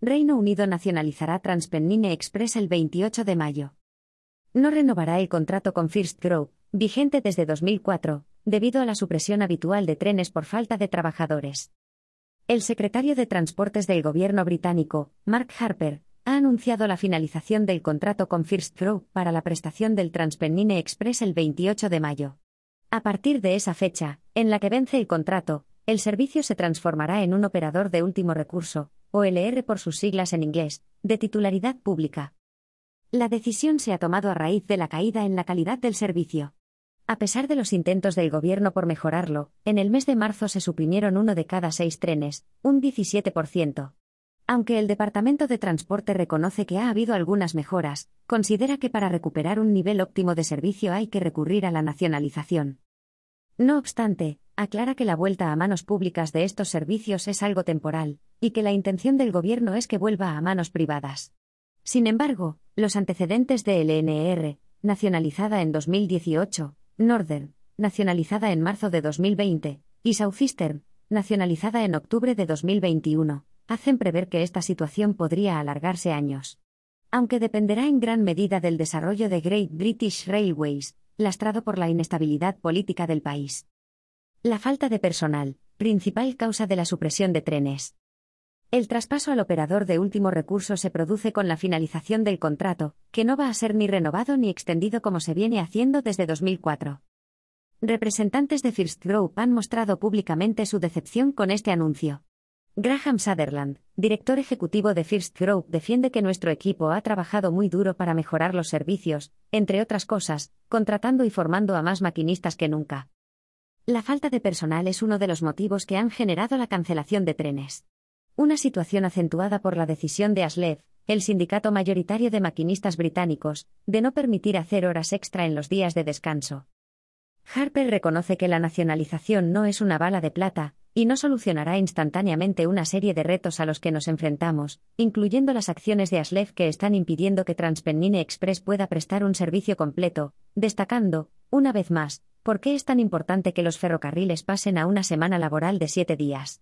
Reino Unido nacionalizará Transpennine Express el 28 de mayo. No renovará el contrato con First Group, vigente desde 2004, debido a la supresión habitual de trenes por falta de trabajadores. El secretario de Transportes del gobierno británico, Mark Harper, ha anunciado la finalización del contrato con First Group para la prestación del Transpennine Express el 28 de mayo. A partir de esa fecha, en la que vence el contrato, el servicio se transformará en un operador de último recurso, OLR por sus siglas en inglés, de titularidad pública. La decisión se ha tomado a raíz de la caída en la calidad del servicio. A pesar de los intentos del gobierno por mejorarlo, en el mes de marzo se suprimieron uno de cada seis trenes, un 17%. Aunque el Departamento de Transporte reconoce que ha habido algunas mejoras, considera que para recuperar un nivel óptimo de servicio hay que recurrir a la nacionalización. No obstante, aclara que la vuelta a manos públicas de estos servicios es algo temporal, y que la intención del gobierno es que vuelva a manos privadas. Sin embargo, los antecedentes de LNR, nacionalizada en 2018, Northern, nacionalizada en marzo de 2020, y Southeastern, nacionalizada en octubre de 2021, hacen prever que esta situación podría alargarse años. Aunque dependerá en gran medida del desarrollo de Great British Railways, lastrado por la inestabilidad política del país. La falta de personal, principal causa de la supresión de trenes. El traspaso al operador de último recurso se produce con la finalización del contrato, que no va a ser ni renovado ni extendido como se viene haciendo desde 2004. Representantes de First Group han mostrado públicamente su decepción con este anuncio. Graham Sutherland, director ejecutivo de First Group, defiende que nuestro equipo ha trabajado muy duro para mejorar los servicios, entre otras cosas, contratando y formando a más maquinistas que nunca. La falta de personal es uno de los motivos que han generado la cancelación de trenes. Una situación acentuada por la decisión de ASLEF, el sindicato mayoritario de maquinistas británicos, de no permitir hacer horas extra en los días de descanso. Harper reconoce que la nacionalización no es una bala de plata, y no solucionará instantáneamente una serie de retos a los que nos enfrentamos, incluyendo las acciones de ASLEF que están impidiendo que Transpennine Express pueda prestar un servicio completo, destacando, una vez más, por qué es tan importante que los ferrocarriles pasen a una semana laboral de siete días.